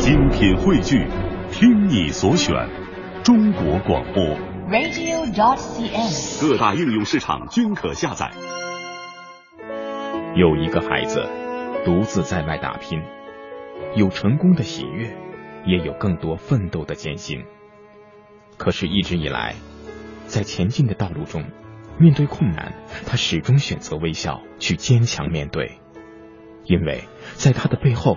精品汇聚，听你所选，中国广播。radio.dot.cn，。各大应用市场均可下载。有一个孩子独自在外打拼，有成功的喜悦，也有更多奋斗的艰辛。可是，一直以来，在前进的道路中，面对困难，他始终选择微笑，去坚强面对，因为在他的背后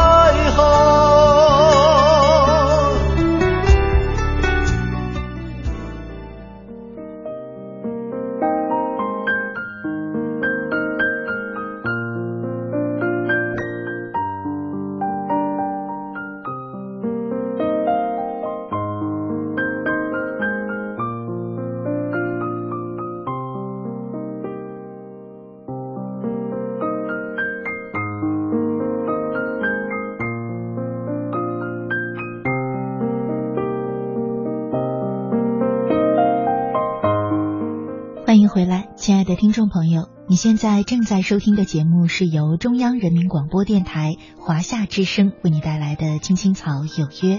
现在正在收听的节目是由中央人民广播电台华夏之声为你带来的《青青草有约》，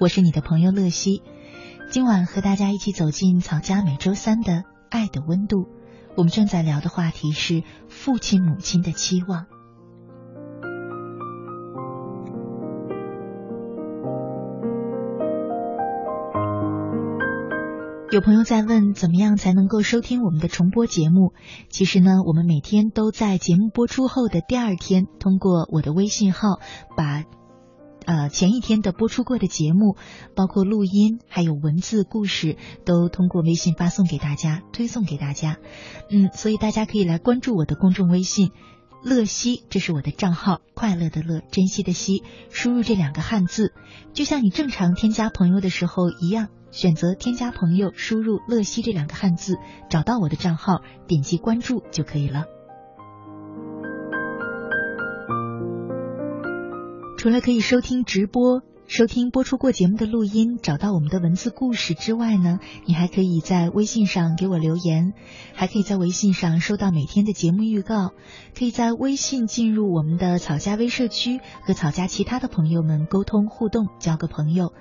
我是你的朋友乐西。今晚和大家一起走进草家每周三的爱的温度，我们正在聊的话题是父亲母亲的期望。有朋友在问，怎么样才能够收听我们的重播节目？其实呢，我们每天都在节目播出后的第二天，通过我的微信号，把呃前一天的播出过的节目，包括录音还有文字故事，都通过微信发送给大家，推送给大家。嗯，所以大家可以来关注我的公众微信。乐西，这是我的账号，快乐的乐，珍惜的惜，输入这两个汉字，就像你正常添加朋友的时候一样，选择添加朋友，输入乐西这两个汉字，找到我的账号，点击关注就可以了。除了可以收听直播、收听播出过节目的录音，找到我们的文字故事之外呢，你还可以在微信上给我留言，还可以在微信上收到每天的节目预告，可以在微信进入我们的草家微社区，和草家其他的朋友们沟通互动，交个朋友，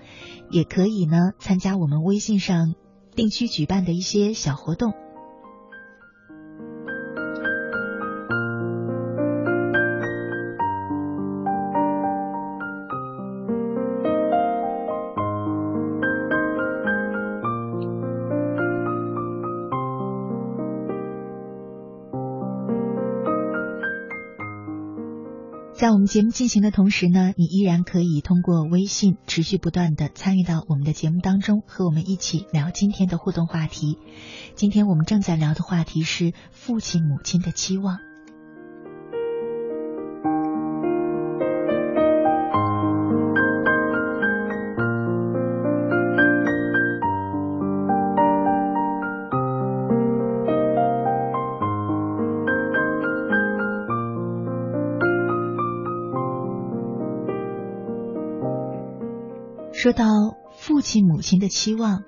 也可以呢参加我们微信上定期举办的一些小活动。在我们节目进行的同时呢，你依然可以通过微信持续不断的参与到我们的节目当中，和我们一起聊今天的互动话题。今天我们正在聊的话题是父亲母亲的期望。说到父亲母亲的期望，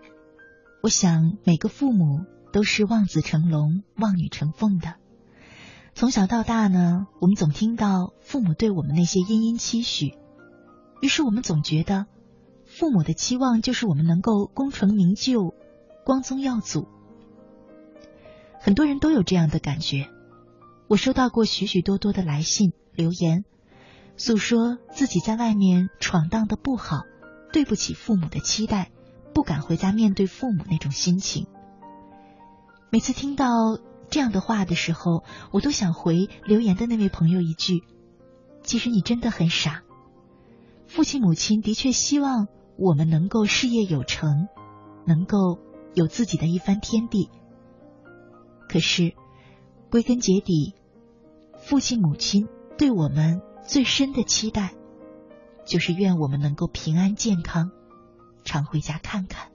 我想每个父母都是望子成龙、望女成凤的。从小到大呢，我们总听到父母对我们那些殷殷期许，于是我们总觉得父母的期望就是我们能够功成名就、光宗耀祖。很多人都有这样的感觉。我收到过许许多多的来信留言，诉说自己在外面闯荡的不好。对不起父母的期待，不敢回家面对父母那种心情。每次听到这样的话的时候，我都想回留言的那位朋友一句：其实你真的很傻。父亲母亲的确希望我们能够事业有成，能够有自己的一番天地。可是归根结底，父亲母亲对我们最深的期待。就是愿我们能够平安健康，常回家看看。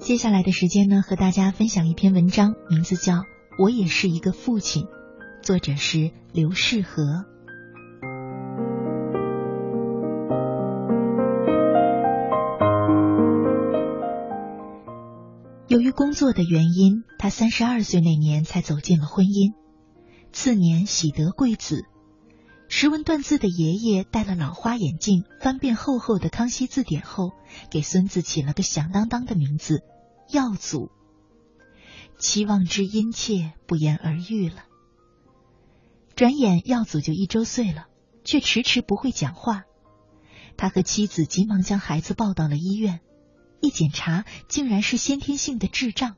接下来的时间呢，和大家分享一篇文章，名字叫《我也是一个父亲》，作者是刘世和。由于工作的原因，他三十二岁那年才走进了婚姻。次年喜得贵子，识文断字的爷爷戴了老花眼镜，翻遍厚厚的《康熙字典》后，给孙子起了个响当当的名字——耀祖。期望之殷切，不言而喻了。转眼耀祖就一周岁了，却迟迟不会讲话。他和妻子急忙将孩子抱到了医院。一检查，竟然是先天性的智障。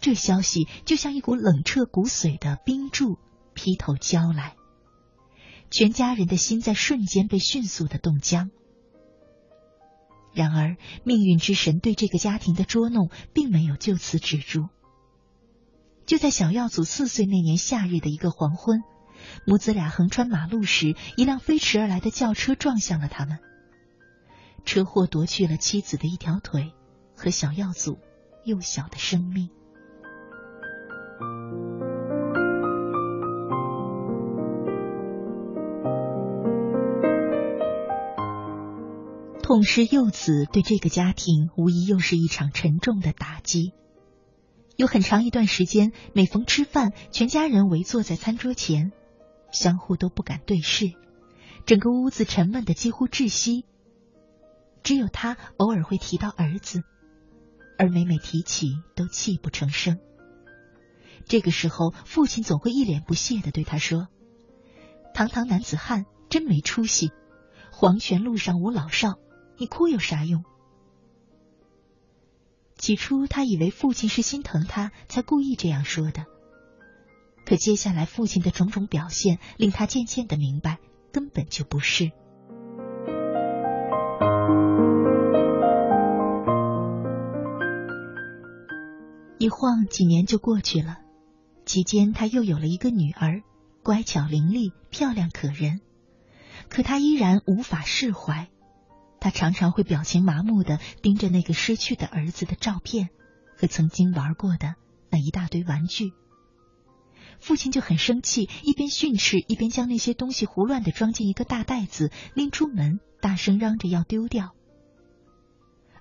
这消息就像一股冷彻骨髓的冰柱劈头浇来，全家人的心在瞬间被迅速的冻僵。然而，命运之神对这个家庭的捉弄并没有就此止住。就在小耀祖四岁那年夏日的一个黄昏，母子俩横穿马路时，一辆飞驰而来的轿车撞向了他们。车祸夺去了妻子的一条腿和小耀祖幼小的生命。痛失幼子对这个家庭无疑又是一场沉重的打击。有很长一段时间，每逢吃饭，全家人围坐在餐桌前，相互都不敢对视，整个屋子沉闷的几乎窒息。只有他偶尔会提到儿子，而每每提起都泣不成声。这个时候，父亲总会一脸不屑的对他说：“堂堂男子汉，真没出息！黄泉路上无老少，你哭有啥用？”起初，他以为父亲是心疼他才故意这样说的，可接下来父亲的种种表现，令他渐渐的明白，根本就不是。晃几年就过去了，期间他又有了一个女儿，乖巧伶俐，漂亮可人。可他依然无法释怀，他常常会表情麻木的盯着那个失去的儿子的照片和曾经玩过的那一大堆玩具。父亲就很生气，一边训斥，一边将那些东西胡乱的装进一个大袋子，拎出门，大声嚷着要丢掉。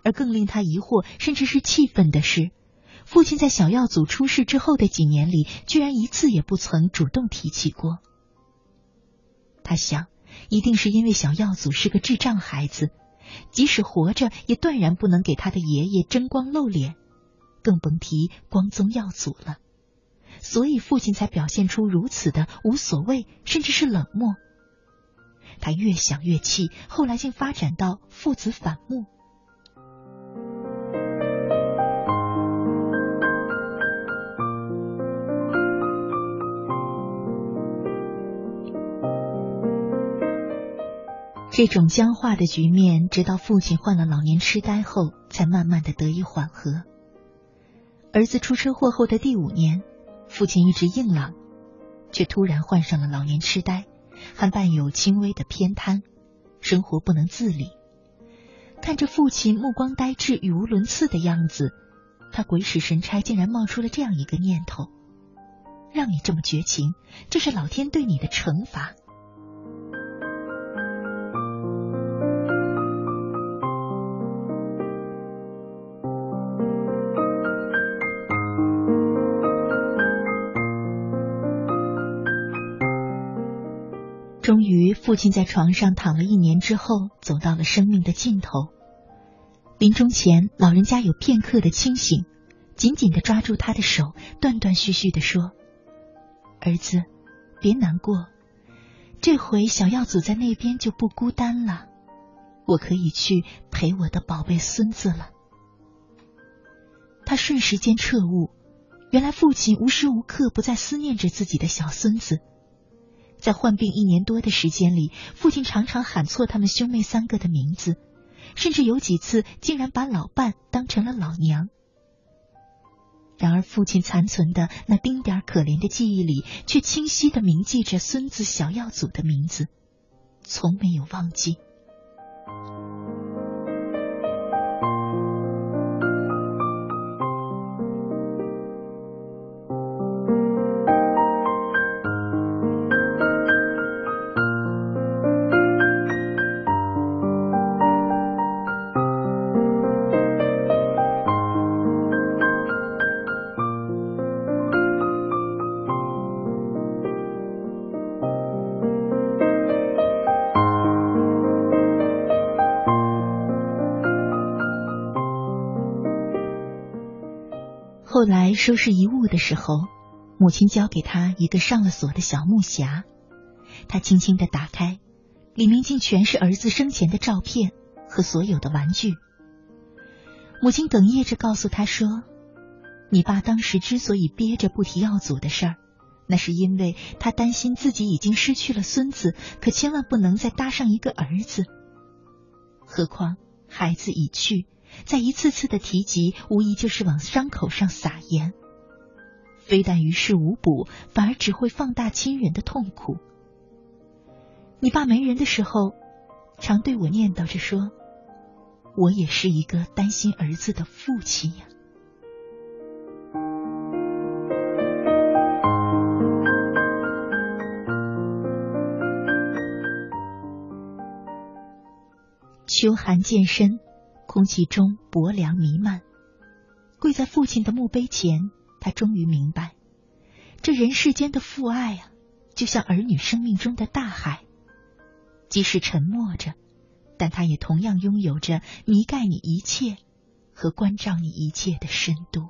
而更令他疑惑，甚至是气愤的是。父亲在小耀祖出事之后的几年里，居然一次也不曾主动提起过。他想，一定是因为小耀祖是个智障孩子，即使活着也断然不能给他的爷爷争光露脸，更甭提光宗耀祖了。所以父亲才表现出如此的无所谓，甚至是冷漠。他越想越气，后来竟发展到父子反目。这种僵化的局面，直到父亲患了老年痴呆后，才慢慢的得以缓和。儿子出车祸后的第五年，父亲一直硬朗，却突然患上了老年痴呆，还伴有轻微的偏瘫。生活不能自理。看着父亲目光呆滞、语无伦次的样子，他鬼使神差，竟然冒出了这样一个念头：让你这么绝情，这是老天对你的惩罚。父亲在床上躺了一年之后，走到了生命的尽头。临终前，老人家有片刻的清醒，紧紧的抓住他的手，断断续续的说：“儿子，别难过，这回小耀祖在那边就不孤单了，我可以去陪我的宝贝孙子了。”他瞬时间彻悟，原来父亲无时无刻不在思念着自己的小孙子。在患病一年多的时间里，父亲常常喊错他们兄妹三个的名字，甚至有几次竟然把老伴当成了老娘。然而，父亲残存的那丁点可怜的记忆里，却清晰的铭记着孙子小耀祖的名字，从没有忘记。后来收拾遗物的时候，母亲交给他一个上了锁的小木匣，他轻轻的打开，里面竟全是儿子生前的照片和所有的玩具。母亲哽咽着告诉他说：“你爸当时之所以憋着不提耀祖的事儿，那是因为他担心自己已经失去了孙子，可千万不能再搭上一个儿子。何况孩子已去。”在一次次的提及，无疑就是往伤口上撒盐，非但于事无补，反而只会放大亲人的痛苦。你爸没人的时候，常对我念叨着说：“我也是一个担心儿子的父亲呀。”秋寒渐深。空气中薄凉弥漫，跪在父亲的墓碑前，他终于明白，这人世间的父爱啊，就像儿女生命中的大海，即使沉默着，但他也同样拥有着弥盖你一切和关照你一切的深度。